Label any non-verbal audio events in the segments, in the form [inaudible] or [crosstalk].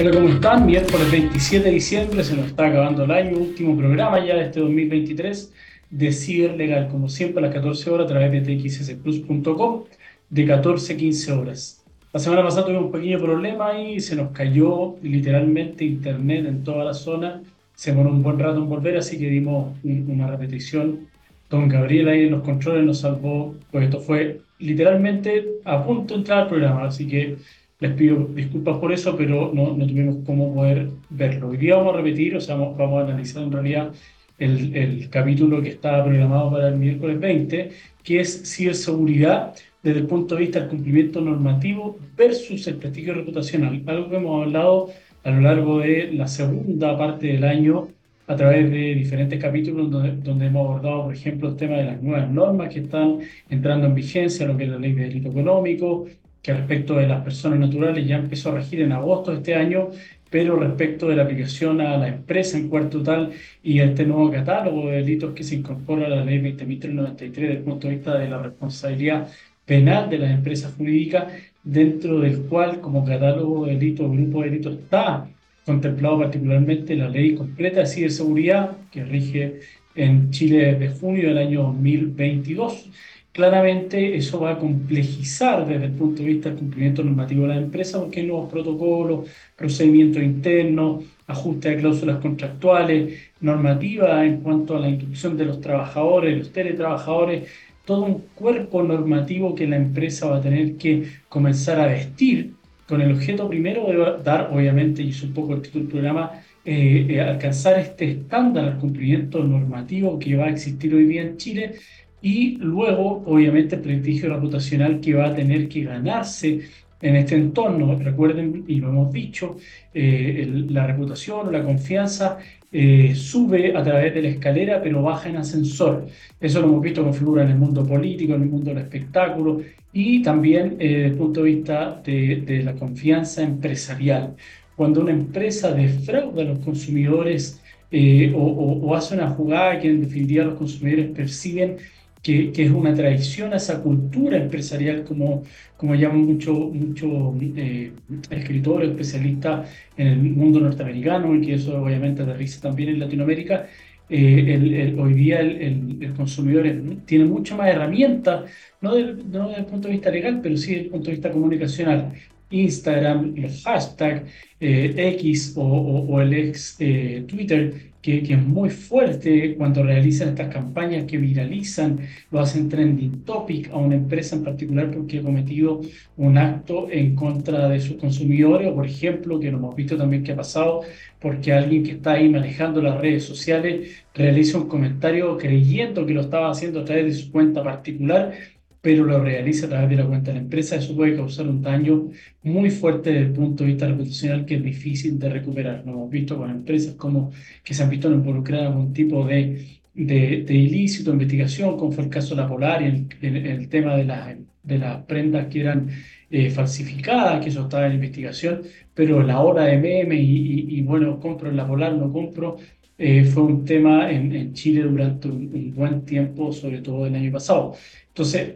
Hola, ¿cómo están? Miércoles 27 de diciembre, se nos está acabando el año, último programa ya de este 2023 de Ciberlegal, como siempre a las 14 horas a través de txsplus.com, de 14 a 15 horas. La semana pasada tuvimos un pequeño problema y se nos cayó literalmente internet en toda la zona. Se demoró un buen rato en volver, así que dimos una repetición. Don Gabriel ahí en los controles nos salvó, pues esto fue literalmente a punto de entrar al programa, así que les pido disculpas por eso, pero no, no tuvimos cómo poder verlo. Hoy día vamos a repetir, o sea, vamos, a analizar en realidad el, el, capítulo que estaba programado para el miércoles 20, que es ciberseguridad desde el punto de vista del cumplimiento normativo versus el prestigio reputacional, algo que hemos hablado a lo largo de la segunda parte del año a través de diferentes capítulos donde, donde hemos abordado, por ejemplo, el tema de las nuevas normas que están entrando en vigencia, lo que es la ley de delito económico, que respecto de las personas naturales ya empezó a regir en agosto de este año, pero respecto de la aplicación a la empresa en cuarto total y este nuevo catálogo de delitos que se incorpora a la ley 20.393 desde el punto de vista de la responsabilidad penal de las empresas jurídicas, dentro del cual como catálogo de delitos, grupo de delitos, está contemplado particularmente la ley completa de ciberseguridad que rige en Chile desde junio del año 2022 Claramente eso va a complejizar desde el punto de vista del cumplimiento normativo de la empresa porque hay nuevos protocolos, procedimientos internos, ajuste de cláusulas contractuales, normativa en cuanto a la instrucción de los trabajadores, los teletrabajadores, todo un cuerpo normativo que la empresa va a tener que comenzar a vestir con el objeto primero de dar, obviamente, y es un poco el título del programa, eh, eh, alcanzar este estándar al cumplimiento normativo que va a existir hoy día en Chile y luego, obviamente, el prestigio reputacional que va a tener que ganarse en este entorno. Recuerden, y lo hemos dicho, eh, la reputación o la confianza eh, sube a través de la escalera, pero baja en ascensor. Eso lo hemos visto con figuras en el mundo político, en el mundo del espectáculo y también eh, desde el punto de vista de, de la confianza empresarial. Cuando una empresa defrauda a los consumidores o, o, o, hace una jugada que en definitiva los consumidores perciben que, es una traición a esa cultura empresarial, como, como llaman muchos mucho, eh, escritores, especialistas en el mundo norteamericano, y que eso obviamente aterriza también en Latinoamérica. Eh, el, hoy día el, el, consumidor tiene mucho más herramientas, no, no desde el punto de vista legal, pero sí desde el punto de vista comunicacional, Instagram, los hashtags, eh, X o, o, el ex eh, Twitter, que, que, es muy fuerte cuando realizan estas campañas que viralizan, lo hacen trending topic a una empresa en particular porque ha cometido un acto en contra de sus consumidores, por ejemplo, que lo hemos visto también que ha pasado, porque alguien que está ahí manejando las redes sociales realiza un comentario creyendo que lo estaba haciendo a través de su cuenta particular pero lo realiza a través de la cuenta de la empresa, eso puede causar un daño muy fuerte desde el punto de vista reputacional que es difícil de recuperar. Lo hemos visto con empresas como que se han visto involucradas en algún tipo de, de, de, ilícito, investigación, como fue el caso de la Polar y el, el, tema de, la, de las prendas que eran eh, falsificadas, que eso estaba en investigación, pero la hora de meme y, y, bueno, compro en la Polar, no compro, eh, fue un tema en, en Chile durante un, un, buen tiempo, sobre todo el año pasado. Entonces,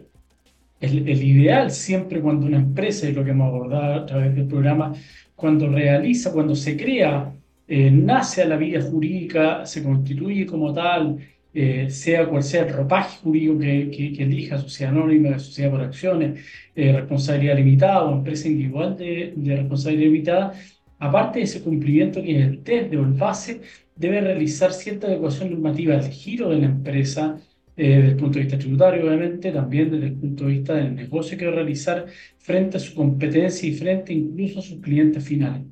el, ideal siempre cuando una empresa, y lo que hemos abordado a través del programa, cuando realiza, cuando se crea, eh, nace a la vida jurídica, se constituye como tal, eh, sea cual sea el ropaje jurídico que, que, elija, sociedad anónima, sociedad por acciones, eh, responsabilidad limitada o empresa individual de, de, responsabilidad limitada, aparte de ese cumplimiento que es el test de base, debe realizar cierta adecuación normativa al giro de la empresa, eh, desde el punto de vista tributario, obviamente, también desde el punto de vista del negocio que va a realizar frente a su competencia y frente incluso a sus clientes finales.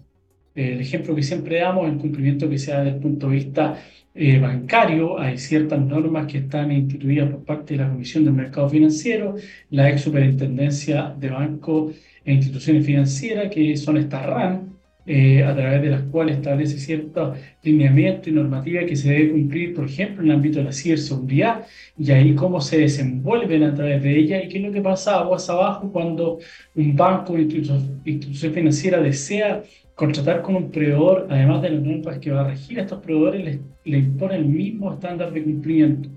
el ejemplo que siempre damos es el cumplimiento que sea desde el punto de vista eh, bancario. Hay ciertas normas que están instituidas por parte de la Comisión del Mercado Financiero, la ex Superintendencia de Bancos e Instituciones Financieras, que son estas RAN, eh, a través de las cuales establece ciertos lineamientos y normativas que se debe cumplir, por ejemplo, en el ámbito de la ciberseguridad, y ahí cómo se desenvuelven a través de ella y qué es lo que pasa aguas abajo cuando un banco o institución financiera desea contratar con un proveedor, además de las normas que va a regir a estos proveedores, le, le impone el mismo estándar de cumplimiento.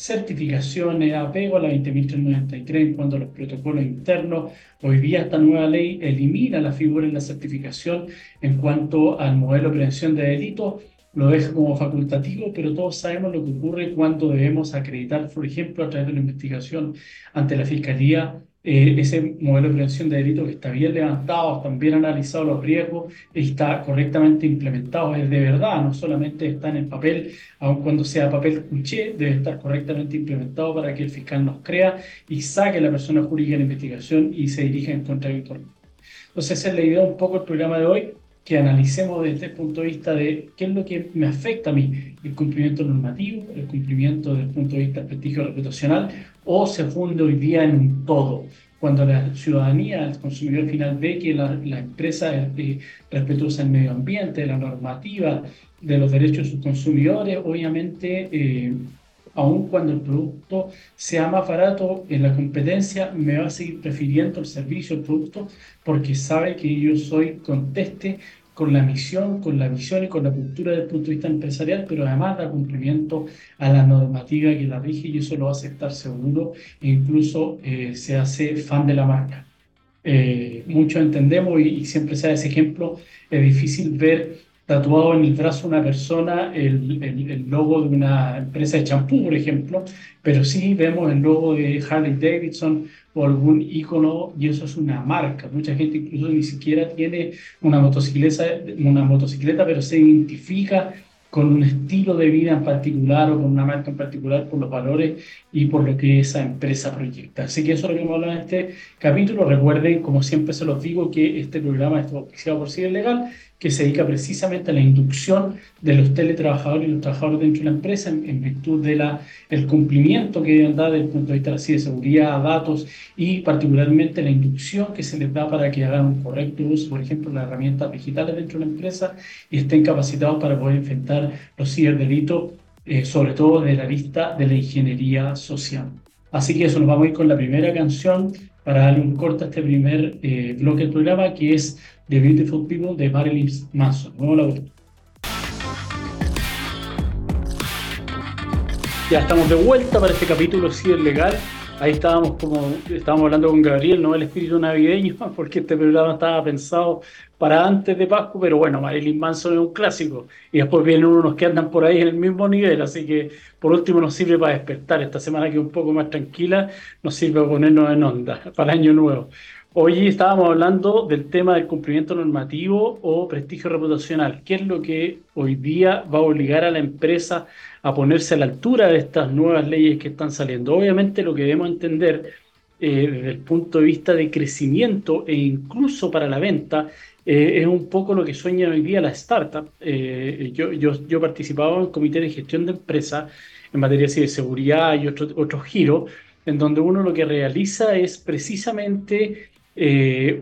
Certificaciones, apego a la 20.393 en cuanto a los protocolos internos. Hoy día esta nueva ley elimina la figura en la certificación en cuanto al modelo de prevención de delitos lo deja como facultativo, pero todos sabemos lo que ocurre cuando debemos acreditar, por ejemplo, a través de una investigación ante la Fiscalía, eh, ese modelo de prevención de delitos que está bien levantado, están bien analizados los riesgos, está correctamente implementado, es de verdad, no solamente está en el papel, aun cuando sea papel cuché, debe estar correctamente implementado para que el fiscal nos crea y saque a la persona jurídica de la investigación y se dirija en contra del Entonces, esa es la idea un poco del programa de hoy que analicemos desde el punto de vista de qué es lo que me afecta a mí, el cumplimiento normativo, el cumplimiento desde el punto de vista del prestigio reputacional, o se funde hoy día en un todo. Cuando la ciudadanía, el consumidor final ve que la, empresa es eh, respetuosa del medio ambiente, de la normativa, de los derechos de sus consumidores, obviamente eh, aun cuando el producto sea más barato en la competencia, me va a seguir prefiriendo el servicio, el producto, porque sabe que yo soy conteste con la misión, con la visión y con la cultura desde el punto de vista empresarial, pero además da cumplimiento a la normativa que la rige y eso lo va a aceptar seguro e incluso eh, se hace fan de la marca. Eh, muchos entendemos y, siempre se da ese ejemplo, es difícil ver tatuado en el brazo una persona el, el, logo de una empresa de champú, por ejemplo, pero sí vemos el logo de Harley Davidson o algún icono y eso es una marca. Mucha gente incluso ni siquiera tiene una motocicleta, una motocicleta pero se identifica con un estilo de vida en particular o con una marca en particular por los valores y por lo que esa empresa proyecta. Así que eso es lo que vamos a hablar en este capítulo. Recuerden, como siempre se los digo, que este programa es auspiciado por Ciber Legal, que se dedica precisamente a la inducción de los teletrabajadores y los trabajadores dentro de la empresa en, virtud del el cumplimiento que deben dar desde el punto de vista de seguridad, datos y particularmente la inducción que se les da para que hagan un correcto uso, por ejemplo, de las herramientas digitales dentro de la empresa y estén capacitados para poder enfrentar los ciberdelitos, eh, sobre todo de la vista de la ingeniería social. Así que eso, nos vamos a ir con la primera canción para darle un corte a este primer eh, bloque del programa, que es The Beautiful People de Marilyn Manson. Vamos a la Ya estamos de vuelta para este capítulo es Legal. Ahí estábamos como estábamos hablando con Gabriel, no el espíritu navideño, [laughs] porque este programa estaba pensado para antes de Pascua, pero bueno, Marilyn Manson es un clásico. Y después vienen unos que andan por ahí en el mismo nivel, así que por último nos sirve para despertar. Esta semana que es un poco más tranquila, nos sirve para ponernos en onda [laughs] para el año nuevo. Hoy estábamos hablando del tema del cumplimiento normativo o prestigio reputacional. ¿Qué es lo que hoy día va a obligar a la empresa a ponerse a la altura de estas nuevas leyes que están saliendo? Obviamente lo que debemos entender eh, desde el punto de vista de crecimiento e incluso para la venta eh, es un poco lo que sueña hoy día la startup. Eh, yo, yo, yo participaba en el comité de gestión de empresas en materia de seguridad y otros otros giros en donde uno lo que realiza es precisamente eh,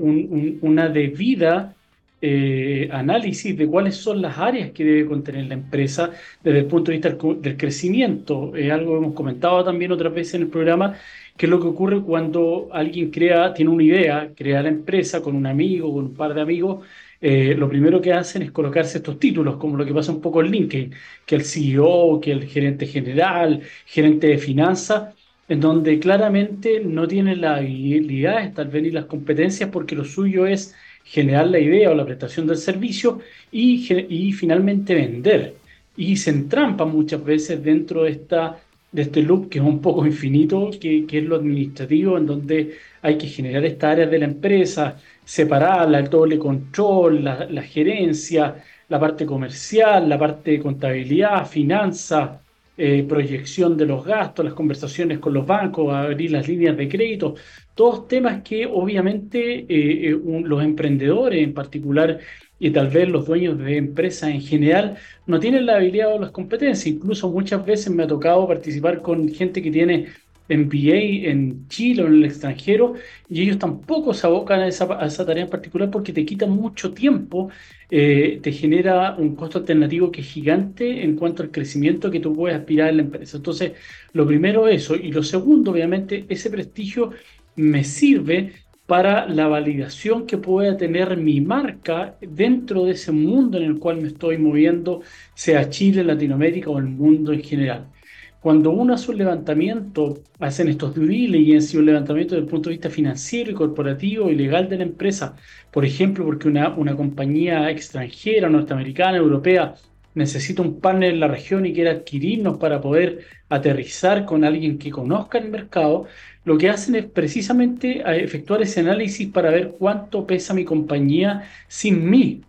una debida eh, análisis de cuáles son las áreas que debe contener la empresa desde el punto de vista del, crecimiento. Es algo que hemos comentado también otras veces en el programa, que es lo que ocurre cuando alguien crea, tiene una idea, crea la empresa con un amigo, con un par de amigos. Eh, lo primero que hacen es colocarse estos títulos, como lo que pasa un poco en LinkedIn, que el CEO, que el gerente general, gerente de finanzas, en donde claramente no tienen las habilidades, tal vez ni las competencias, porque lo suyo es generar la idea o la prestación del servicio y, y finalmente vender. Y se entrampa muchas veces dentro de, esta, de este loop que es un poco infinito, que, que es lo administrativo, en donde hay que generar estas áreas de la empresa, separarla, el doble control, la, la gerencia, la parte comercial, la parte de contabilidad, finanzas, eh, proyección de los gastos, las conversaciones con los bancos, abrir las líneas de crédito, todos temas que obviamente eh, eh, los emprendedores en particular y tal vez los dueños de empresas en general no tienen la habilidad o las competencias. Incluso muchas veces me ha tocado participar con gente que tiene MBA en Chile o en el extranjero y ellos tampoco se abocan a esa, tarea en particular porque te quita mucho tiempo, eh, te genera un costo alternativo que es gigante en cuanto al crecimiento que tú puedes aspirar en la empresa. Entonces, lo primero eso y lo segundo, obviamente, ese prestigio me sirve para la validación que pueda tener mi marca dentro de ese mundo en el cual me estoy moviendo, sea Chile, Latinoamérica o el mundo en general. Cuando uno hace un levantamiento, hacen estos due diligence y un levantamiento desde el punto de vista financiero y corporativo y legal de la empresa, por ejemplo, porque una, una compañía extranjera, norteamericana, europea, necesita un partner en la región y quiere adquirirnos para poder aterrizar con alguien que conozca el mercado, lo que hacen es precisamente efectuar ese análisis para ver cuánto pesa mi compañía sin mí.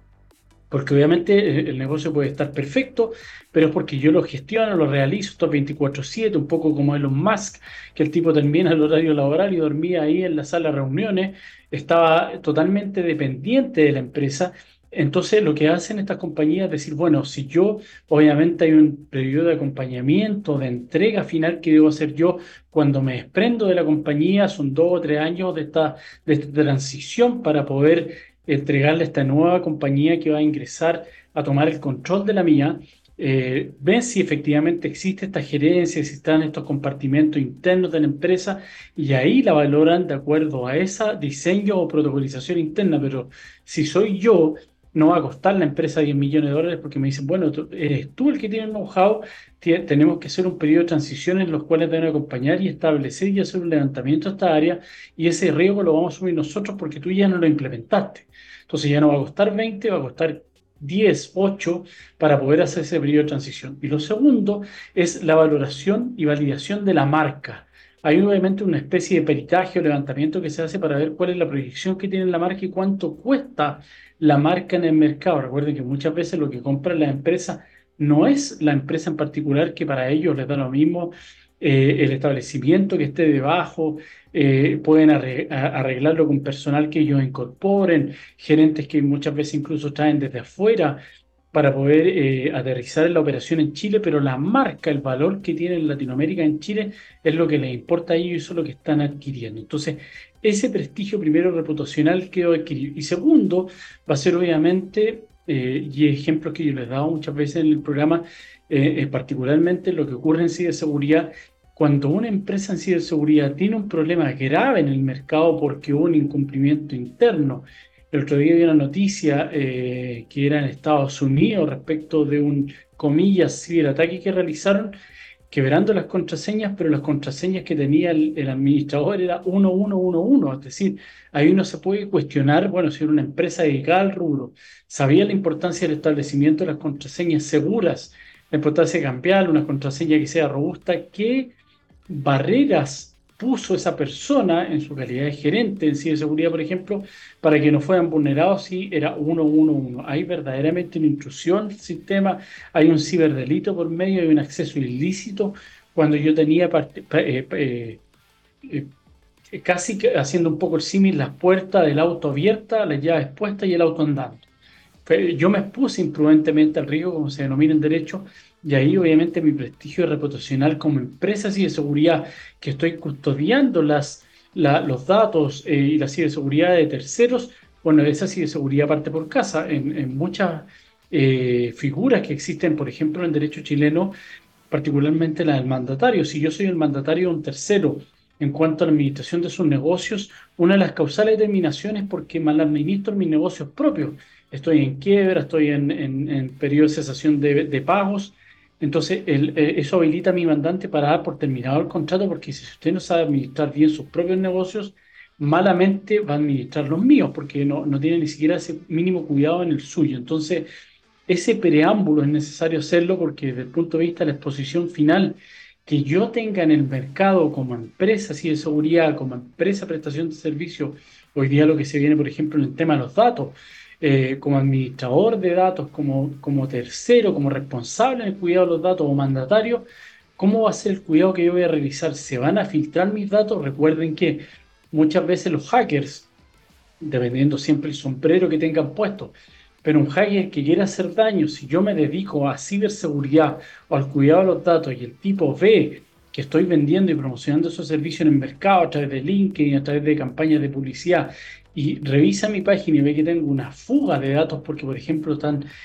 Porque obviamente eh, el negocio puede estar perfecto, pero es porque yo lo gestiono, lo realizo, esto 24/7, un poco como Elon Musk, que el tipo termina el horario laboral y dormía ahí en la sala de reuniones, estaba totalmente dependiente de la empresa entonces, lo que hacen estas compañías es decir, bueno, si yo, obviamente hay un periodo de acompañamiento, de entrega final que debo hacer yo cuando me desprendo de la compañía, son dos o tres años de esta, de esta transición para poder entregarle a esta nueva compañía que va a ingresar a tomar el control de la mía. Eh, ven si efectivamente existe esta gerencia, si están estos compartimentos internos de la empresa y ahí la valoran de acuerdo a ese diseño o protocolización interna. Pero si soy yo no va a costar la empresa 10 millones de dólares porque me dicen, bueno, eres tú el que tiene el know-how, tenemos que hacer un periodo de transición en los cuales deben acompañar y establecer y hacer un levantamiento de esta área y ese riesgo lo vamos a asumir nosotros porque tú ya no lo implementaste. Entonces ya no va a costar 20, va a costar 10, 8 para poder hacer ese periodo de transición. Y lo segundo es la valoración y validación de la marca. Hay obviamente una especie de peritaje o levantamiento que se hace para ver cuál es la proyección que tiene la marca y cuánto cuesta la marca en el mercado. Recuerden que muchas veces lo que compra la empresa no es la empresa en particular, que para ellos les da lo mismo eh, el establecimiento que esté debajo, eh, pueden arreglarlo con personal que ellos incorporen, gerentes que muchas veces incluso traen desde afuera para poder eh, aterrizar en la operación en Chile, pero la marca, el valor que tiene en Latinoamérica, en Chile, es lo que les importa a ellos y eso es lo que están adquiriendo. Entonces, ese prestigio primero reputacional que adquirir. Y segundo, va a ser obviamente, y ejemplos que yo les he dado muchas veces en el programa, eh, particularmente lo que ocurre en ciberseguridad, cuando una empresa en ciberseguridad tiene un problema grave en el mercado porque hubo un incumplimiento interno, el otro día vi una noticia eh, que era en Estados Unidos respecto de un, comillas, ciberataque que realizaron quebrando las contraseñas, pero las contraseñas que tenía el, administrador era 1111, es decir, ahí uno se puede cuestionar, bueno, si era una empresa dedicada al rubro, sabía la importancia del establecimiento de las contraseñas seguras, la importancia de cambiar una contraseña que sea robusta, qué barreras puso esa persona en su calidad de gerente en ciberseguridad, por ejemplo, para que no fueran vulnerados si era 111. Hay verdaderamente una intrusión del sistema, hay un ciberdelito por medio, hay un acceso ilícito. Cuando yo tenía eh, eh, eh, casi haciendo un poco el símil, las puertas del auto abiertas, las llaves puestas y el auto andando. Yo me expuse imprudentemente al riesgo, como se denomina en derecho, y ahí obviamente mi prestigio reputacional como empresa de seguridad, que estoy custodiando las, los datos eh, y la ciberseguridad de terceros, bueno, esa ciberseguridad parte por casa. En, muchas eh, figuras que existen, por ejemplo, en el derecho chileno, particularmente la del mandatario. Si yo soy el mandatario de un tercero en cuanto a la administración de sus negocios, una de las causales determinaciones es porque mal administro mis negocios propios. Estoy en quiebra, estoy en, periodo de cesación de, pagos, entonces, eh, eso habilita a mi mandante para dar por terminado el contrato, porque si usted no sabe administrar bien sus propios negocios, malamente va a administrar los míos, porque no, no tiene ni siquiera ese mínimo cuidado en el suyo. Entonces, ese preámbulo es necesario hacerlo porque desde el punto de vista de la exposición final que yo tenga en el mercado como empresa así de seguridad, como empresa prestación de servicio, hoy día lo que se viene, por ejemplo, en el tema de los datos, eh, como administrador de datos, como, como tercero, como responsable en el cuidado de los datos o mandatario, ¿cómo va a ser el cuidado que yo voy a realizar? ¿Se van a filtrar mis datos? Recuerden que muchas veces los hackers, dependiendo siempre el sombrero que tengan puesto, pero un hacker que quiera hacer daño, si yo me dedico a ciberseguridad o al cuidado de los datos y el tipo ve que estoy vendiendo y promocionando esos servicios en el mercado a través de LinkedIn, a través de campañas de publicidad y revisa mi página y ve que tengo una fuga de datos porque, por ejemplo,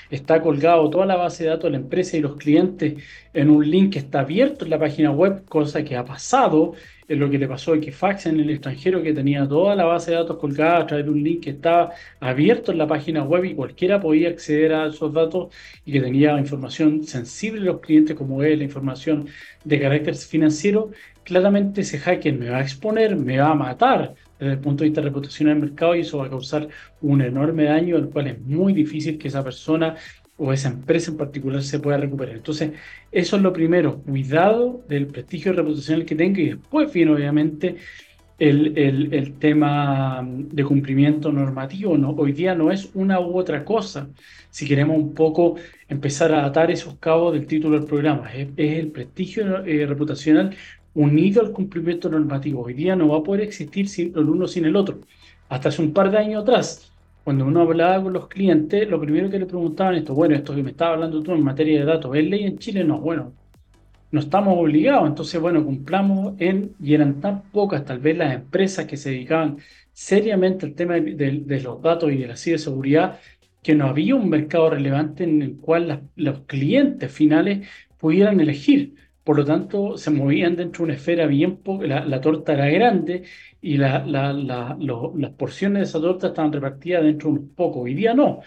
está colgado toda la base de datos de la empresa y los clientes en un link que está abierto en la página web, cosa que ha pasado, es lo que le pasó a Equifax en el extranjero, que tenía toda la base de datos colgada a través de un link que estaba abierto en la página web y cualquiera podía acceder a esos datos y que tenía información sensible de los clientes, como es la información de carácter financiero, claramente ese hacker me va a exponer, me va a matar desde el punto de vista reputacional del mercado y eso va a causar un enorme daño, el cual es muy difícil que esa persona o esa empresa en particular se pueda recuperar. Entonces, eso es lo primero, cuidado del prestigio reputacional que tenga y después viene obviamente el, el, el, tema de cumplimiento normativo. ¿no? Hoy día no es una u otra cosa. Si queremos un poco empezar a atar esos cabos del título del programa, es, el prestigio eh, reputacional unido al cumplimiento normativo. Hoy día no va a poder existir sin, el uno sin el otro. Hasta hace un par de años atrás, cuando uno hablaba con los clientes, lo primero que le preguntaban esto, bueno, esto que me estaba hablando tú en materia de datos, ¿es ley en Chile? No, bueno, no estamos obligados, entonces, bueno, cumplamos en, y eran tan pocas tal vez las empresas que se dedicaban seriamente al tema de, los datos y de la ciberseguridad, que no había un mercado relevante en el cual los clientes finales pudieran elegir. Por lo tanto, se movían dentro de una esfera bien la, la torta era grande y la, las porciones de esa torta estaban repartidas dentro de unos pocos. Hoy día no.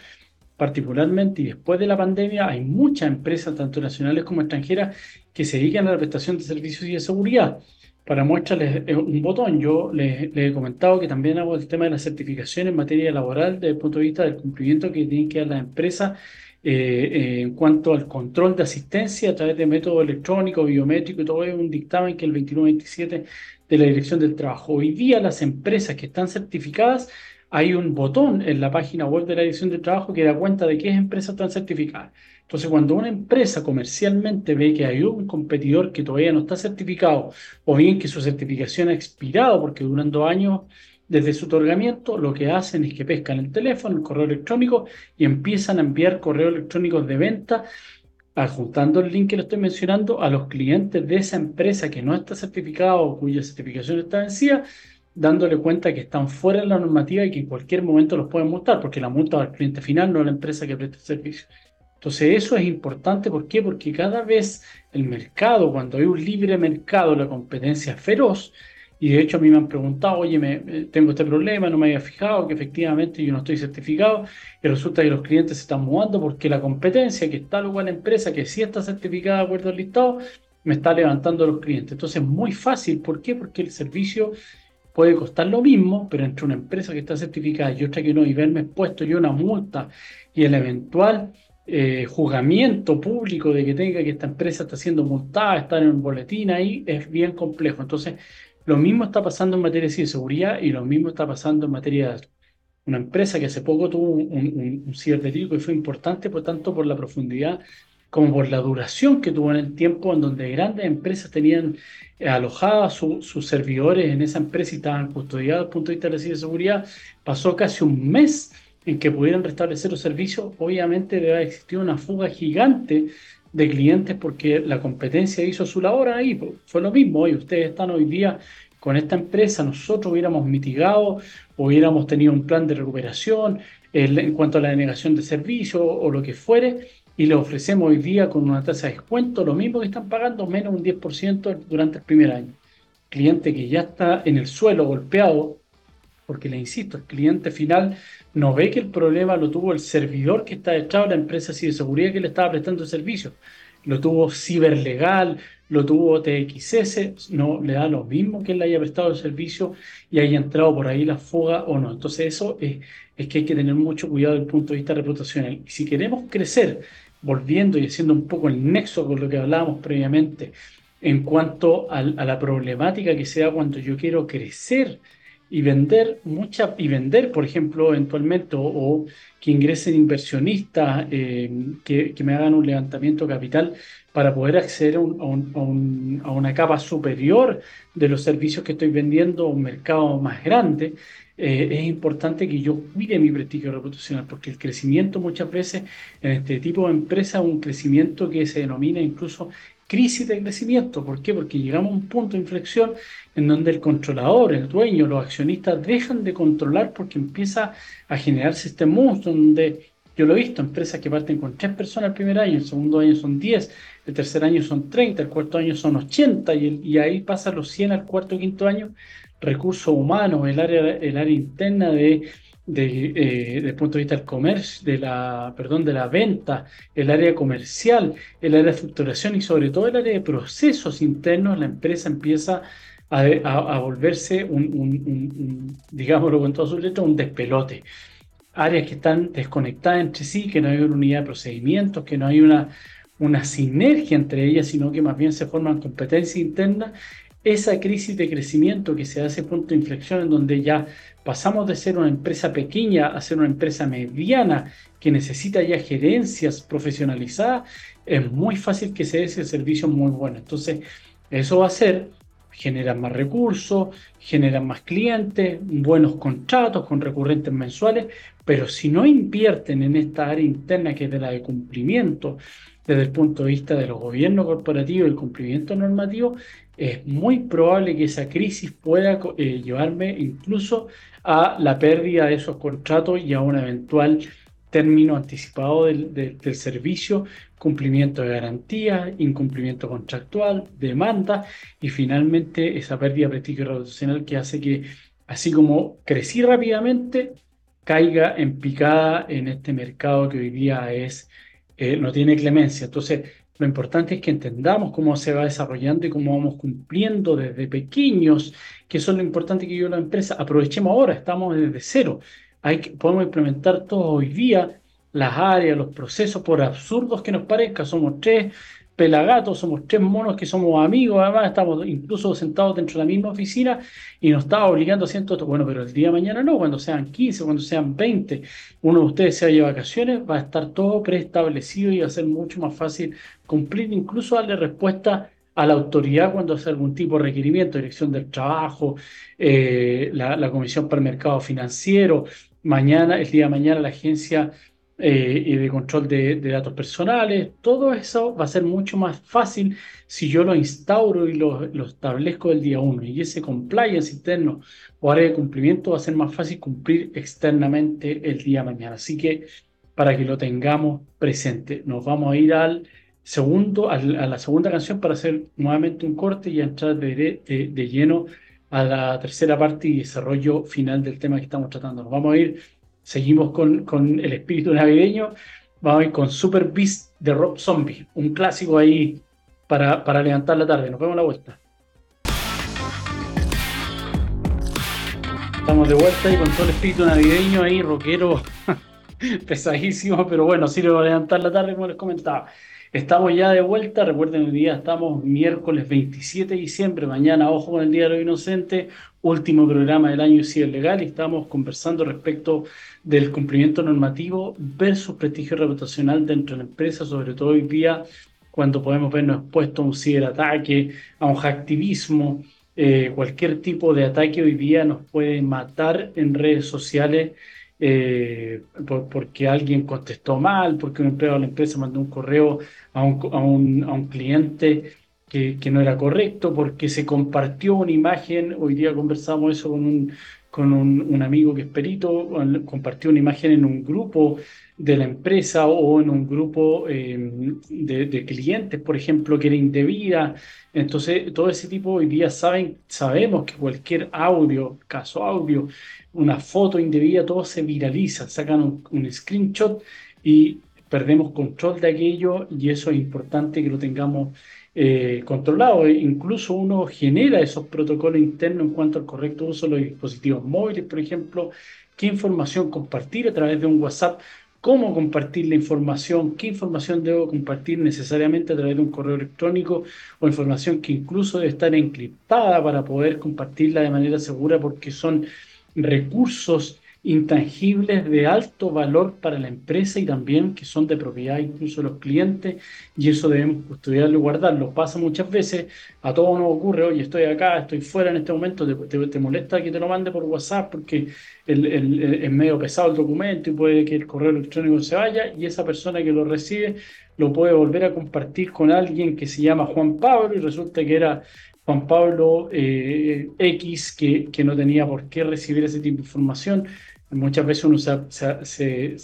Particularmente y después de la pandemia hay muchas empresas, tanto nacionales como extranjeras, que se dedican a la prestación de servicios y de seguridad. Para muestrarles eh, un botón, yo les, he comentado que también hago el tema de la certificación en materia laboral desde el punto de vista del cumplimiento que tienen que dar las empresas eh, en cuanto al control de asistencia a través de método electrónico, biométrico y todo es un dictamen que el 2127 de la Dirección del Trabajo. Hoy día las empresas que están certificadas, hay un botón en la página web de la Dirección del Trabajo que da cuenta de qué empresas están certificadas. Entonces, cuando una empresa comercialmente ve que hay un competidor que todavía no está certificado o bien que su certificación ha expirado porque duran dos años desde su otorgamiento, lo que hacen es que pescan el teléfono, el correo electrónico y empiezan a enviar correos electrónicos de venta, adjuntando el link que le estoy mencionando a los clientes de esa empresa que no está certificada o cuya certificación está vencida, dándole cuenta que están fuera de la normativa y que en cualquier momento los pueden multar, porque la multa va al cliente final, no a la empresa que presta el servicio. Entonces eso es importante, ¿por qué? Porque cada vez el mercado, cuando hay un libre mercado, la competencia feroz, y de hecho a mí me han preguntado, oye, me, tengo este problema, no me había fijado que efectivamente yo no estoy certificado y resulta que los clientes se están mudando porque la competencia, que está luego la empresa que sí está certificada de acuerdo al listado, me está levantando los clientes. Entonces es muy fácil, ¿por qué? Porque el servicio puede costar lo mismo, pero entre una empresa que está certificada y otra que no, y verme expuesto yo una multa y el eventual eh, juzgamiento público de que tenga que esta empresa está siendo multada, estar en un boletín ahí, es bien complejo. Entonces, lo mismo está pasando en materia de seguridad y lo mismo está pasando en materia de una empresa que hace poco tuvo un, un, un ciberdelito que fue importante, por tanto, por la profundidad como por la duración que tuvo en el tiempo, en donde grandes empresas tenían alojadas sus servidores en esa empresa y estaban custodiados desde el punto de vista de la ciberseguridad, pasó casi un mes en que pudieran restablecer los servicios, obviamente debe haber existido una fuga gigante de clientes porque la competencia hizo su labor ahí. Fue lo mismo, hoy ustedes están hoy día con esta empresa, nosotros hubiéramos mitigado, hubiéramos tenido un plan de recuperación en cuanto a la denegación de servicio o lo que fuere, y le ofrecemos hoy día con una tasa de descuento lo mismo que están pagando, menos un 10% durante el primer año. Cliente que ya está en el suelo golpeado, porque le insisto, el cliente final no ve que el problema lo tuvo el servidor que está detrás de la empresa de seguridad que le estaba prestando el servicio. Lo tuvo ciberlegal, lo tuvo TXS, no le da lo mismo que él le haya prestado el servicio y haya entrado por ahí la fuga o no. Entonces eso es, es que hay que tener mucho cuidado desde el punto de vista reputacional. Y si queremos crecer, volviendo y haciendo un poco el nexo con lo que hablábamos previamente en cuanto a, a la problemática que se da cuando yo quiero crecer y vender mucha y vender por ejemplo eventualmente o, que ingresen inversionistas eh, que, que, me hagan un levantamiento capital para poder acceder a, un, a, una capa superior de los servicios que estoy vendiendo a un mercado más grande eh, es importante que yo cuide mi prestigio reputacional porque el crecimiento muchas veces en este tipo de empresas es un crecimiento que se denomina incluso crisis de crecimiento. ¿Por qué? Porque llegamos a un punto de inflexión en donde el controlador, el dueño, los accionistas dejan de controlar porque empieza a generarse este monstruo donde yo lo he visto, empresas que parten con tres personas el primer año, el segundo año son 10, el tercer año son 30, el cuarto año son 80 y, y ahí pasa los 100 al cuarto o quinto año. Recursos humanos, el área, el área interna de de, eh, desde el punto de vista del comercio, de la, perdón, de la venta, el área comercial, el área de estructuración y sobre todo el área de procesos internos, la empresa empieza a, a, volverse un, un, un, digámoslo con todas sus letras, un despelote. Áreas que están desconectadas entre sí, que no hay una unidad de procedimientos, que no hay una, una sinergia entre ellas, sino que más bien se forman competencias internas esa crisis de crecimiento que se hace punto de inflexión en donde ya pasamos de ser una empresa pequeña a ser una empresa mediana que necesita ya gerencias profesionalizadas, es muy fácil que se dé ese servicio muy bueno. Entonces, eso va a ser generar más recursos, generar más clientes, buenos contratos con recurrentes mensuales, pero si no invierten en esta área interna que es de la de cumplimiento, desde el punto de vista de los gobiernos corporativos y el cumplimiento normativo, es muy probable que esa crisis pueda eh, llevarme incluso a la pérdida de esos contratos y a un eventual término anticipado del, del, servicio, cumplimiento de garantía, incumplimiento contractual, demanda y finalmente esa pérdida de prestigio reputacional que hace que, así como crecí rápidamente, caiga en picada en este mercado que hoy día es, eh, no tiene clemencia. Entonces, lo importante es que entendamos cómo se va desarrollando y cómo vamos cumpliendo desde pequeños, que eso es lo importante que yo la empresa. Aprovechemos ahora, estamos desde cero. Podemos implementar todo hoy día, las áreas, los procesos, por absurdos que nos parezca. Somos tres pelagatos, somos tres monos que somos amigos, además estamos incluso sentados dentro de la misma oficina y nos está obligando a hacer esto. Bueno, pero el día de mañana no, cuando sean 15, cuando sean 20, uno de ustedes se vaya de vacaciones, va a estar todo preestablecido y va a ser mucho más fácil cumplir, incluso darle respuesta a la autoridad cuando hace algún tipo de requerimiento, dirección del trabajo, eh, la Comisión para el Mercado Financiero, mañana, el día de mañana la agencia eh, de control de, datos personales, todo eso va a ser mucho más fácil si yo lo instauro y lo, establezco el día uno. Y ese compliance interno o área de cumplimiento va a ser más fácil cumplir externamente el día mañana. Así que para que lo tengamos presente, nos vamos a ir al segundo, a la segunda canción para hacer nuevamente un corte y entrar de, de, de lleno a la tercera parte y desarrollo final del tema que estamos tratando. Nos vamos a ir Seguimos con, con el espíritu navideño. Vamos a ir con Super Beast de Rob Zombie, un clásico ahí para, para levantar la tarde. Nos vemos a la vuelta. Estamos de vuelta y con todo el espíritu navideño ahí, rockero, [laughs] pesadísimo, pero bueno, sirve para levantar la tarde, como les comentaba. Estamos ya de vuelta, recuerden el día, estamos miércoles 27 de diciembre, mañana, ojo con el Día de los Inocentes, último programa del año es legal y estamos conversando respecto del cumplimiento normativo versus prestigio reputacional dentro de la empresa, sobre todo hoy día cuando podemos vernos expuestos a un ciberataque, a un hacktivismo, eh, cualquier tipo de ataque hoy día nos puede matar en redes sociales eh, porque alguien contestó mal, porque un empleado de la empresa mandó un correo a un, a un, cliente que, que, no era correcto, porque se compartió una imagen, hoy día conversamos eso con un, con un amigo que es perito, compartió una imagen en un grupo de la empresa o en un grupo de, de, clientes, por ejemplo, que era indebida. Entonces, todo ese tipo hoy día saben, sabemos que cualquier audio, caso audio, una foto indebida, todo se viraliza, sacan un, screenshot y perdemos control de aquello y eso es importante que lo tengamos eh, controlado. E incluso uno genera esos protocolos internos en cuanto al correcto uso de los dispositivos móviles, por ejemplo, qué información compartir a través de un WhatsApp, cómo compartir la información, qué información debo compartir necesariamente a través de un correo electrónico o información que incluso debe estar encriptada para poder compartirla de manera segura porque son recursos intangibles de alto valor para la empresa y también que son de propiedad incluso de los clientes y eso debemos custodiarlo y guardarlo. Pasa muchas veces, a todos nos ocurre, oye, estoy acá, estoy fuera en este momento, te, te, molesta que te lo mande por WhatsApp porque el, es medio pesado el documento y puede que el correo electrónico se vaya y esa persona que lo recibe lo puede volver a compartir con alguien que se llama Juan Pablo y resulta que era Juan Pablo eh, X que, no tenía por qué recibir ese tipo de información. Muchas veces uno se,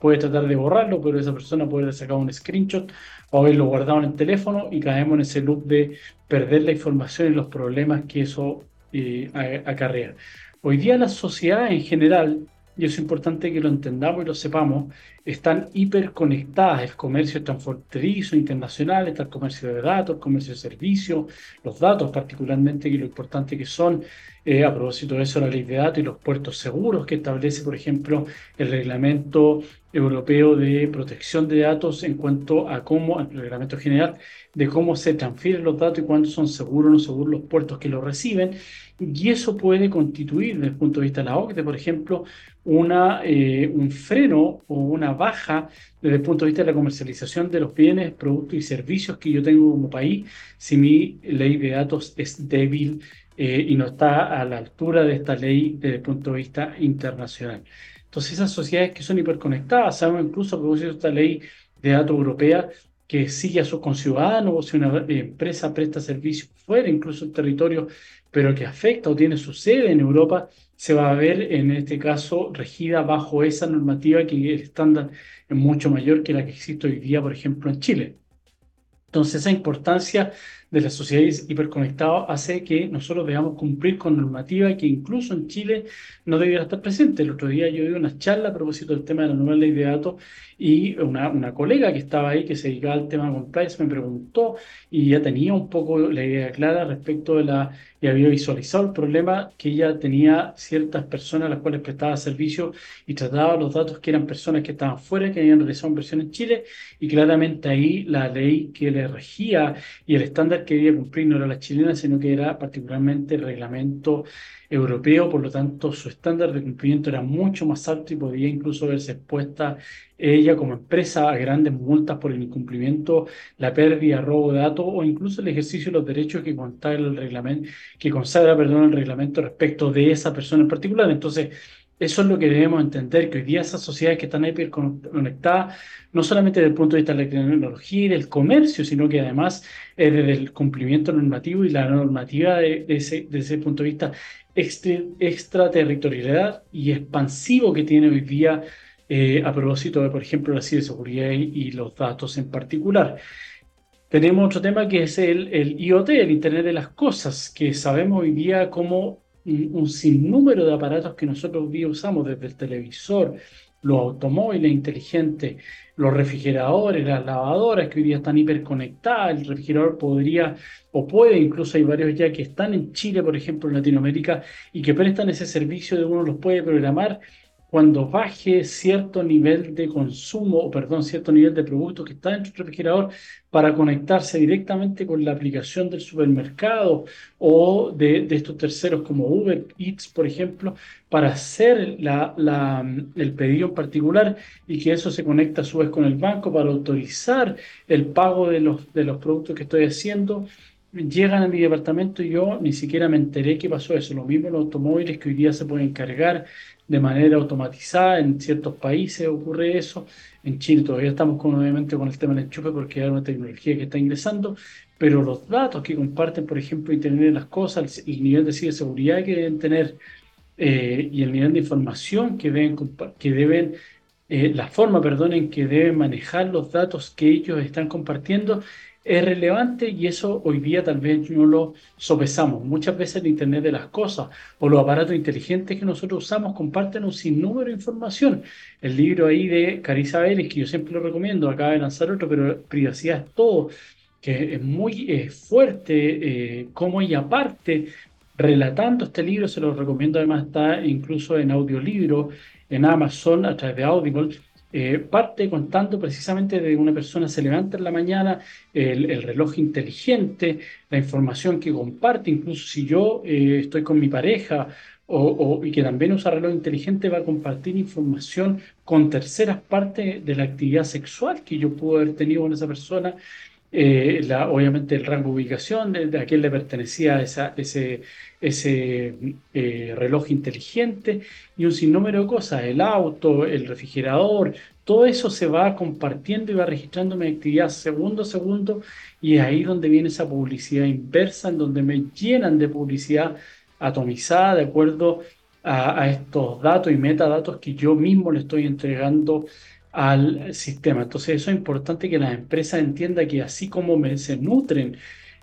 puede tratar de borrarlo, pero esa persona puede haber sacado un screenshot o haberlo guardado en el teléfono y caemos en ese loop de perder la información y los problemas que eso eh, acarrea. Hoy día la sociedad en general y es importante que lo entendamos y lo sepamos, están hiperconectadas. El comercio transfronterizo, internacional, está el comercio de datos, el comercio de servicios, los datos particularmente, y lo importante que son, eh, a propósito de eso, la ley de datos y los puertos seguros que establece, por ejemplo, el reglamento europeo de protección de datos en cuanto a cómo, el reglamento general, de cómo se transfieren los datos y cuándo son seguros o no seguros los puertos que los reciben. Y eso puede constituir, desde el punto de vista de la OCDE, por ejemplo, una, eh, un freno o una baja desde el punto de vista de la comercialización de los bienes, productos y servicios que yo tengo como país si mi ley de datos es débil eh, y no está a la altura de esta ley desde el punto de vista internacional. Entonces esas sociedades que son hiperconectadas, sabemos incluso a propósito esta ley de datos europea, que sigue a sus conciudadanos o si una empresa presta servicios fuera incluso el territorio, pero que afecta o tiene su sede en Europa, se va a ver en este caso regida bajo esa normativa que el estándar es mucho mayor que la que existe hoy día, por ejemplo, en Chile. Entonces, esa importancia de las sociedades hiperconectadas hace que nosotros debamos cumplir con normativa que incluso en Chile no debiera estar presente. El otro día yo di una charla a propósito del tema de la nueva ley de datos y una, una colega que estaba ahí, que se dedicaba al tema de compliance, me preguntó y ya tenía un poco la idea clara respecto de la, y había visualizado el problema que ella tenía ciertas personas a las cuales prestaba servicio y trataba los datos que eran personas que estaban fuera, que habían realizado inversión en Chile y claramente ahí la ley que le regía y el estándar que cumplir no era la chilena, sino que era particularmente el reglamento europeo, por lo tanto su estándar de cumplimiento era mucho más alto y podía incluso verse expuesta ella como empresa a grandes multas por el incumplimiento, la pérdida, robo de datos o incluso el ejercicio de los derechos que consagra el reglamento, que consagra, perdón, el reglamento respecto de esa persona en particular. Entonces, eso es lo que debemos entender, que hoy día esas sociedades que están hiperconectadas, no solamente desde el punto de vista de la tecnología y del comercio, sino que además es desde el cumplimiento normativo y la normativa de, ese, ese, punto de vista extraterritorialidad y expansivo que tiene hoy día eh, a propósito de, por ejemplo, la ciberseguridad y, y los datos en particular. Tenemos otro tema que es el, el IoT, el Internet de las Cosas, que sabemos hoy día cómo un, sinnúmero de aparatos que nosotros hoy usamos, desde el televisor, los automóviles inteligentes, los refrigeradores, las lavadoras que hoy día están hiperconectadas, el refrigerador podría o puede, incluso hay varios ya que están en Chile, por ejemplo, en Latinoamérica, y que prestan ese servicio de uno los puede programar cuando baje cierto nivel de consumo, o perdón, cierto nivel de producto que está dentro del refrigerador, para conectarse directamente con la aplicación del supermercado o de, estos terceros como Uber Eats, por ejemplo, para hacer la, la, el pedido en particular y que eso se conecta a su vez con el banco para autorizar el pago de los, de los productos que estoy haciendo llegan a mi departamento y yo ni siquiera me enteré que pasó eso. Lo mismo los automóviles que hoy día se pueden cargar de manera automatizada. En ciertos países ocurre eso. En Chile todavía estamos con, obviamente con el tema del enchufe porque hay una tecnología que está ingresando, pero los datos que comparten, por ejemplo, Internet de las Cosas, el, nivel de ciberseguridad que deben tener eh, y el nivel de información que deben, que deben eh, la forma, perdón, en que deben manejar los datos que ellos están compartiendo es relevante y eso hoy día tal vez no lo sopesamos. Muchas veces el Internet de las Cosas o los aparatos inteligentes que nosotros usamos comparten un sinnúmero de información. El libro ahí de Carissa Vélez, que yo siempre lo recomiendo, acaba de lanzar otro, pero Privacidad es todo, que es muy fuerte, eh, como y aparte, relatando este libro, se lo recomiendo, además está incluso en audiolibro en Amazon a través de Audible eh, parte contando precisamente de una persona se levanta en la mañana, el, reloj inteligente, la información que comparte, incluso si yo eh, estoy con mi pareja o, y que también usa reloj inteligente va a compartir información con terceras partes de la actividad sexual que yo puedo haber tenido con esa persona, eh, la, obviamente el rango de ubicación de, a quién le pertenecía ese, ese eh, reloj inteligente y un sinnúmero de cosas, el auto, el refrigerador, todo eso se va compartiendo y va registrando mi actividad segundo a segundo y es ahí donde viene esa publicidad inversa, en donde me llenan de publicidad atomizada de acuerdo a, estos datos y metadatos que yo mismo le estoy entregando al sistema. Entonces eso es importante que las empresas entiendan que así como se nutren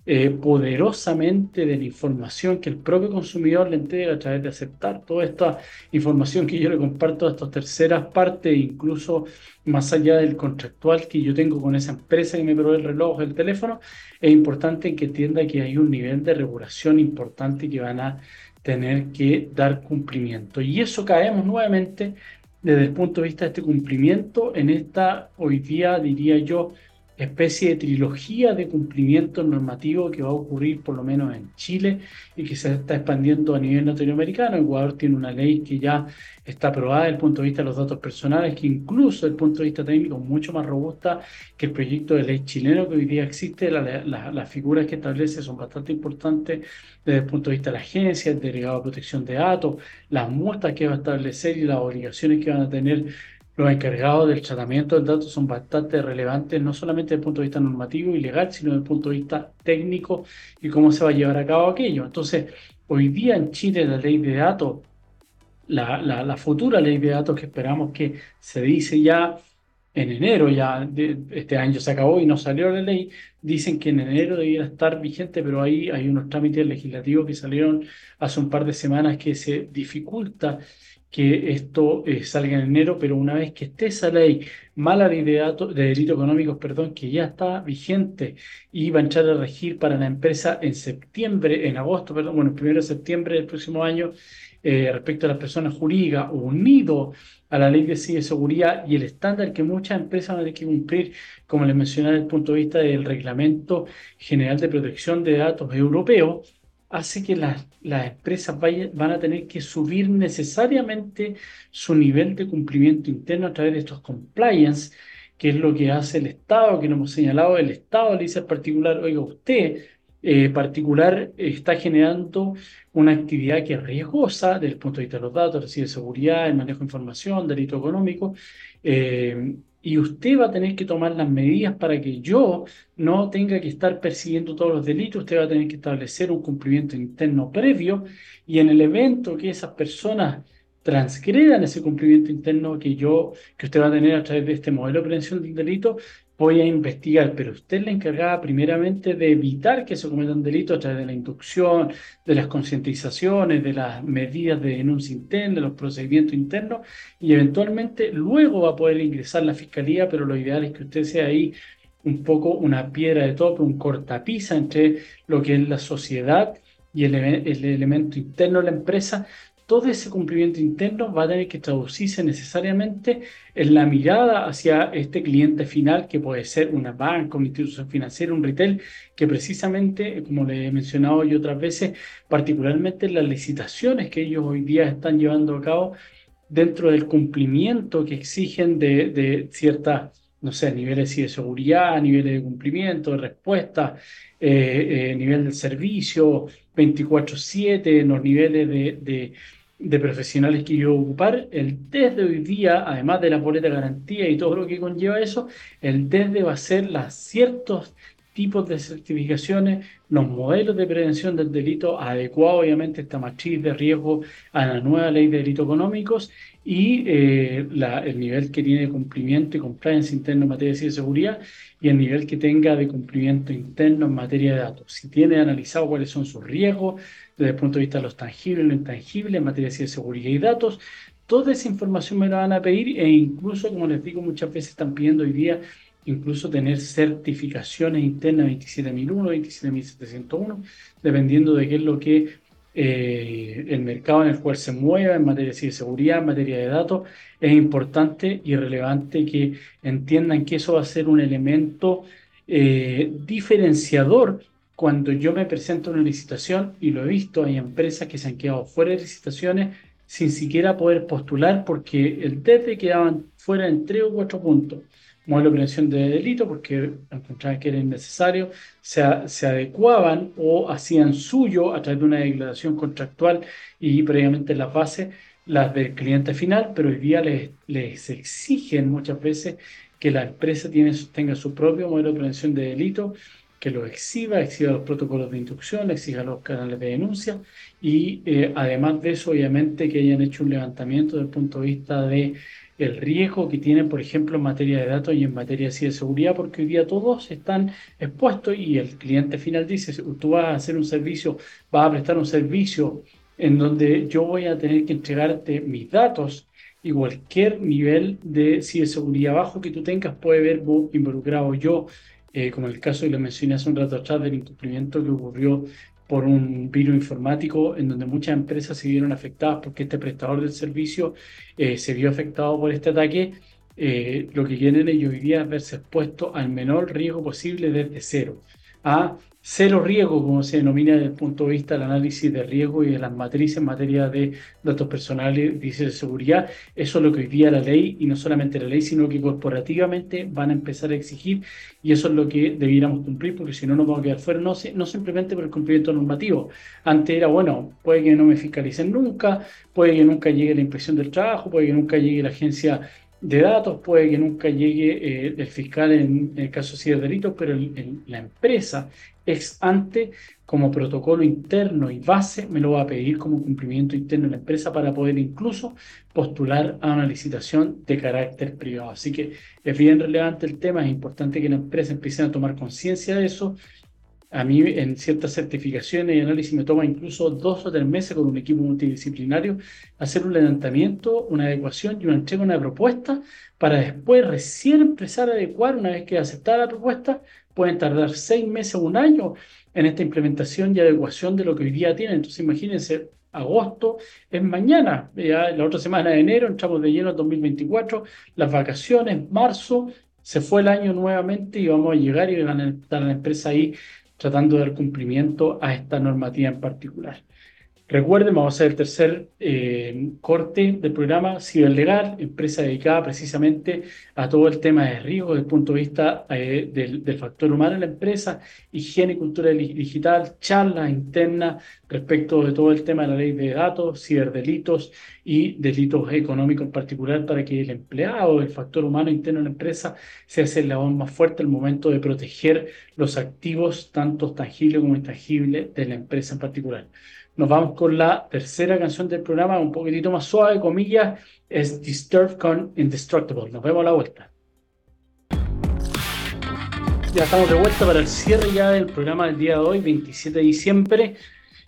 eh, poderosamente de la información que el propio consumidor le entrega a través de aceptar toda esta información que yo le comparto a estas terceras partes, incluso más allá del contractual que yo tengo con esa empresa que me provee el reloj, el teléfono, es importante que entienda que hay un nivel de regulación importante que van a tener que dar cumplimiento. Y eso caemos nuevamente desde el punto de vista de este cumplimiento en esta, hoy día diría yo, especie de trilogía de cumplimiento normativo que va a ocurrir por lo menos en Chile y que se está expandiendo a nivel latinoamericano. Ecuador tiene una ley que ya está aprobada desde el punto de vista de los datos personales, que incluso desde el punto de vista técnico es mucho más robusta que el proyecto de ley chileno que hoy día existe. las figuras que establece son bastante importantes desde el punto de vista de la agencia, el delegado de protección de datos, las multas que va a establecer y las obligaciones que van a tener los encargados del tratamiento del dato son bastante relevantes, no solamente desde el punto de vista normativo y legal, sino desde el punto de vista técnico y cómo se va a llevar a cabo aquello. Entonces, hoy día en Chile la ley de datos, la, futura ley de datos que esperamos que se dice ya en enero, ya de, este año se acabó y no salió la ley, dicen que en enero debiera estar vigente, pero ahí hay unos trámites legislativos que salieron hace un par de semanas que se dificulta que esto eh, salga en enero, pero una vez que esté esa ley, mala de, datos, de delitos económicos, perdón, que ya está vigente y va a entrar a regir para la empresa en septiembre, en agosto, perdón, bueno, el primero de septiembre del próximo año, eh, respecto a las personas jurídicas, unido a la ley de ciberseguridad y el estándar que muchas empresas van a tener que cumplir, como les mencioné desde el punto de vista del Reglamento General de Protección de Datos Europeo, hace que las, las empresas van a tener que subir necesariamente su nivel de cumplimiento interno a través de estos compliance, que es lo que hace el Estado, que no hemos señalado, el Estado le dice al particular, oiga, usted eh, particular está generando una actividad que es riesgosa desde el punto de vista de los datos, de seguridad, el manejo de información, delito económico, eh, y usted va a tener que tomar las medidas para que yo no tenga que estar persiguiendo todos los delitos, usted va a tener que establecer un cumplimiento interno previo y en el evento que esas personas transgredan ese cumplimiento interno que yo, que usted va a tener a través de este modelo de prevención del delito, voy a investigar, pero usted le encargaba primeramente de evitar que se cometan delitos a través de la inducción, de las concientizaciones, de las medidas de denuncia interna, de los procedimientos internos, y eventualmente luego va a poder ingresar la fiscalía, pero lo ideal es que usted sea ahí un poco una piedra de tope, un cortapisa entre lo que es la sociedad y el elemento interno de la empresa, todo ese cumplimiento interno va a tener que traducirse necesariamente en la mirada hacia este cliente final, que puede ser una banca, una institución financiera, un retail, que precisamente, como le he mencionado yo otras veces, particularmente en las licitaciones que ellos hoy día están llevando a cabo dentro del cumplimiento que exigen de, de ciertas no sé, niveles de seguridad, niveles de cumplimiento, de respuesta, eh, eh, nivel del servicio, 24/7, los niveles de profesionales que yo ocupar, el desde hoy día, además de la boleta de garantía y todo lo que conlleva eso, el desde va a ser las ciertos tipos de certificaciones, los modelos de prevención del delito adecuados, obviamente, esta matriz de riesgo a la nueva ley de delitos económicos y eh, el nivel que tiene de cumplimiento y compliance interno en materia de seguridad y el nivel que tenga de cumplimiento interno en materia de datos. Si tiene analizado cuáles son sus riesgos desde el punto de vista de los tangibles y lo intangible en materia de seguridad y datos, toda esa información me la van a pedir e incluso, como les digo, muchas veces están pidiendo hoy día incluso tener certificaciones internas 27001, 27701, dependiendo de qué es lo que eh, el mercado en el cual se mueva en materia de seguridad, en materia de datos, es importante y relevante que entiendan que eso va a ser un elemento eh, diferenciador cuando yo me presento a una licitación, y lo he visto, hay empresas que se han quedado fuera de licitaciones sin siquiera poder postular porque el DEFE quedaban fuera en tres o cuatro puntos. Modelo de prevención de delito porque encontraban que era innecesario, se, se adecuaban o hacían suyo a través de una declaración contractual y previamente las bases las del cliente final, pero hoy día les, les exigen muchas veces que la empresa tiene, tenga su propio modelo de prevención de delito que lo exhiba, exhiba los protocolos de instrucción, exija los canales de denuncia y eh, además de eso, obviamente, que hayan hecho un levantamiento desde el punto de vista de el riesgo que tienen, por ejemplo, en materia de datos y en materia de ciberseguridad, porque hoy día todos están expuestos y el cliente final dice, tú vas a hacer un servicio, vas a prestar un servicio en donde yo voy a tener que entregarte mis datos y cualquier nivel de ciberseguridad bajo que tú tengas puede ver involucrado yo eh, como el caso que le mencioné hace un rato atrás del incumplimiento que ocurrió por un virus informático en donde muchas empresas se vieron afectadas porque este prestador del servicio eh, se vio afectado por este ataque. Eh, lo que quieren ellos hoy día es verse expuesto al menor riesgo posible desde cero. A cero riesgo, como se denomina desde el punto de vista del análisis de riesgo y de las matrices en materia de datos personales y de seguridad. Eso es lo que hoy día la ley, y no solamente la ley, sino que corporativamente van a empezar a exigir, y eso es lo que debiéramos cumplir, porque si no nos vamos a quedar fuera, no, no simplemente por el cumplimiento normativo. Antes era, bueno, puede que no me fiscalicen nunca, puede que nunca llegue la inspección del trabajo, puede que nunca llegue la agencia de datos, puede que nunca llegue eh, el fiscal en, el caso de ciberdelitos, pero la empresa ex ante como protocolo interno y base me lo va a pedir como cumplimiento interno de la empresa para poder incluso postular a una licitación de carácter privado. Así que es bien relevante el tema, es importante que la empresa empiece a tomar conciencia de eso. A mí en ciertas certificaciones y análisis me toma incluso dos o tres meses con un equipo multidisciplinario hacer un levantamiento, una adecuación y una entrega una propuesta para después recién empezar a adecuar una vez que aceptada la propuesta pueden tardar seis meses o un año en esta implementación y adecuación de lo que hoy día tienen. Entonces, imagínense, agosto es mañana, ya la otra semana de enero, entramos de lleno al 2024, las vacaciones, marzo, se fue el año nuevamente y vamos a llegar y van a estar la empresa ahí tratando de dar cumplimiento a esta normativa en particular. Recuerden, vamos a hacer el tercer eh, corte del programa Ciberlegal, empresa dedicada precisamente a todo el tema de riesgo desde el punto de vista eh, del, factor humano en la empresa, higiene y cultura digital, charlas internas respecto de todo el tema de la ley de datos, ciberdelitos y delitos económicos en particular para que el empleado, el factor humano interno en la empresa, se hace el labor más fuerte al momento de proteger los activos, tanto tangibles como intangibles, de la empresa en particular. Nos vamos con la tercera canción del programa, un poquitito más suave, comillas, es Disturbed con Indestructible. Nos vemos a la vuelta. Ya estamos de vuelta para el cierre ya del programa del día de hoy, 27 de diciembre,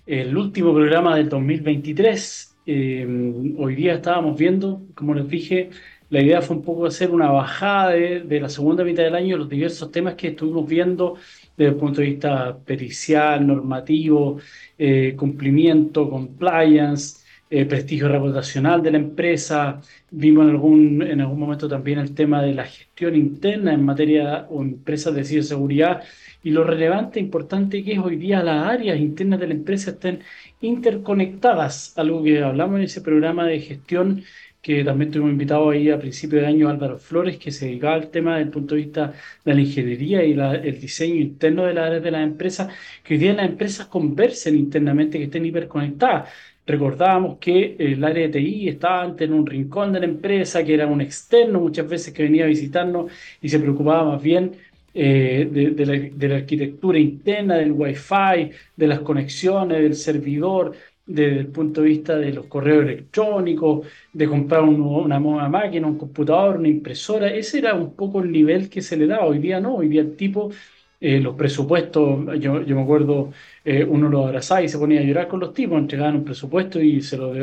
el último programa del 2023. Eh, hoy día estábamos viendo, como les dije, la idea fue un poco hacer una bajada de, de la segunda mitad del año, los diversos temas que estuvimos viendo desde el punto de vista pericial, normativo, eh, cumplimiento, compliance, eh, prestigio reputacional de la empresa. Vimos en algún, en algún momento también el tema de la gestión interna en materia o empresas de ciberseguridad y lo relevante e importante que es hoy día las áreas internas de la empresa estén interconectadas, algo que hablamos en ese programa de gestión que también tuvimos invitado ahí a principio de año Álvaro Flores, que se dedicaba al tema desde el punto de vista de la ingeniería y el diseño interno de las de las empresas, que hoy día las empresas conversen internamente, que estén hiperconectadas. Recordábamos que el área de TI estaba antes en un rincón de la empresa, que era un externo muchas veces que venía a visitarnos y se preocupaba más bien eh, de, la, arquitectura interna, del Wi-Fi, de las conexiones, del servidor, desde el punto de vista de los correos electrónicos, de comprar una nueva máquina, un computador, una impresora. Ese era un poco el nivel que se le daba. Hoy día no, hoy día el tipo, eh, los presupuestos, yo, yo me acuerdo, eh, uno lo abrazaba y se ponía a llorar con los tipos, entregaban un presupuesto y se lo,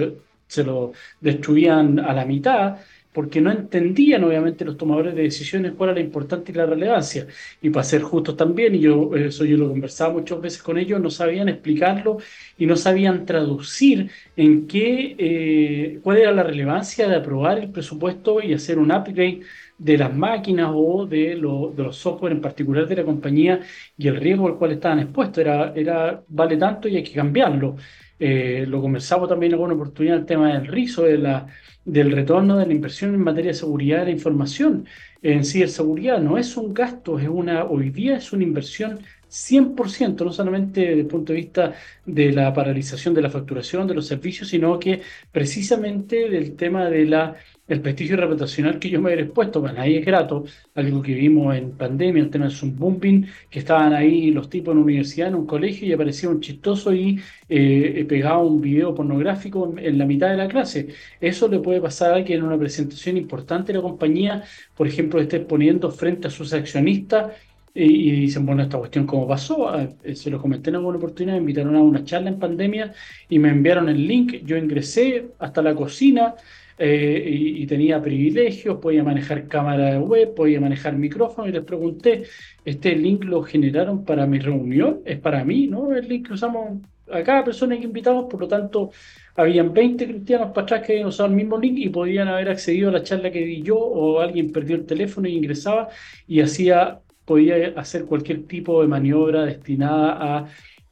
se lo destruían a la mitad porque no entendían obviamente los tomadores de decisiones cuál era la importancia y la relevancia. Y para ser justos también, y yo eso yo lo conversaba muchas veces con ellos, no sabían explicarlo y no sabían traducir en qué, eh, cuál era la relevancia de aprobar el presupuesto y hacer un upgrade de las máquinas o de, de los software en particular de la compañía y el riesgo al cual estaban expuestos. Era, era vale tanto y hay que cambiarlo. Eh, lo conversamos también en alguna oportunidad el tema del rizo, de la, del retorno de la inversión en materia de seguridad de la información. En ciberseguridad no es un gasto, es una, hoy día es una inversión 100%, no solamente desde el punto de vista de la paralización de la facturación de los servicios, sino que precisamente del tema de la el prestigio reputacional que yo me he expuesto, bueno, ahí es grato, algo que vimos en pandemia, el tema del Zoom Bumping, que estaban ahí los tipos en universidad, en un colegio, y aparecía un chistoso y eh, pegaba un video pornográfico en, la mitad de la clase. Eso le puede pasar a alguien en una presentación importante de la compañía, por ejemplo, esté poniendo frente a sus accionistas y, dicen, bueno, esta cuestión cómo pasó, ah, eh, se lo comenté en alguna oportunidad, me invitaron a una charla en pandemia y me enviaron el link, yo ingresé hasta la cocina, eh, y, tenía privilegios, podía manejar cámara web, podía manejar micrófono y les pregunté, ¿este link lo generaron para mi reunión? ¿Es para mí? ¿no? El link que usamos a cada persona que invitamos, por lo tanto, habían 20 cristianos para atrás que habían usado el mismo link y podían haber accedido a la charla que di yo o alguien perdió el teléfono y ingresaba y hacía podía hacer cualquier tipo de maniobra destinada a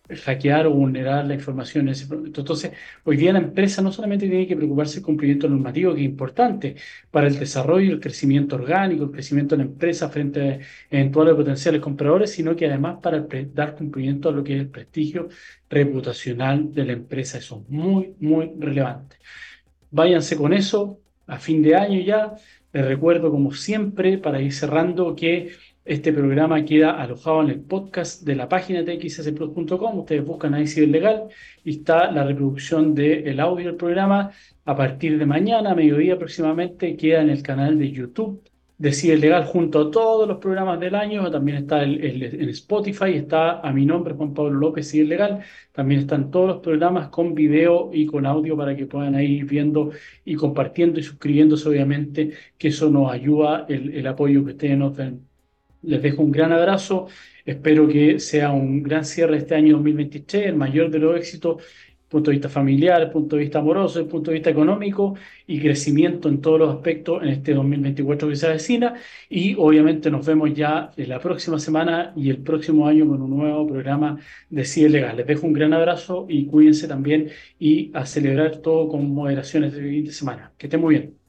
hackear o vulnerar la información en ese producto. Entonces, hoy día la empresa no solamente tiene que preocuparse del cumplimiento normativo, que es importante para el desarrollo, el crecimiento orgánico, el crecimiento de la empresa frente a eventuales potenciales compradores, sino que además para dar cumplimiento a lo que es el prestigio reputacional de la empresa. Eso es muy, muy relevante. Váyanse con eso a fin de año ya. Les recuerdo, como siempre, para ir cerrando, que este programa queda alojado en el podcast de la página de txsplus.com. Ustedes buscan ahí Legal y está la reproducción del audio del programa. A partir de mañana, a mediodía aproximadamente, queda en el canal de YouTube de Legal junto a todos los programas del año. También está en Spotify, está a mi nombre, Juan Pablo López, Ciber Legal. También están todos los programas con video y con audio para que puedan ir viendo y compartiendo y suscribiéndose, obviamente, que eso nos ayuda el, el apoyo que ustedes nos den les dejo un gran abrazo. Espero que sea un gran cierre este año 2023, el mayor de los éxitos, punto de vista familiar, punto de vista amoroso, punto de vista económico y crecimiento en todos los aspectos en este 2024 que se avecina. Y obviamente nos vemos ya la próxima semana y el próximo año con un nuevo programa de CIE Legal. Les dejo un gran abrazo y cuídense también y a celebrar todo con moderaciones de semana. Que estén muy bien.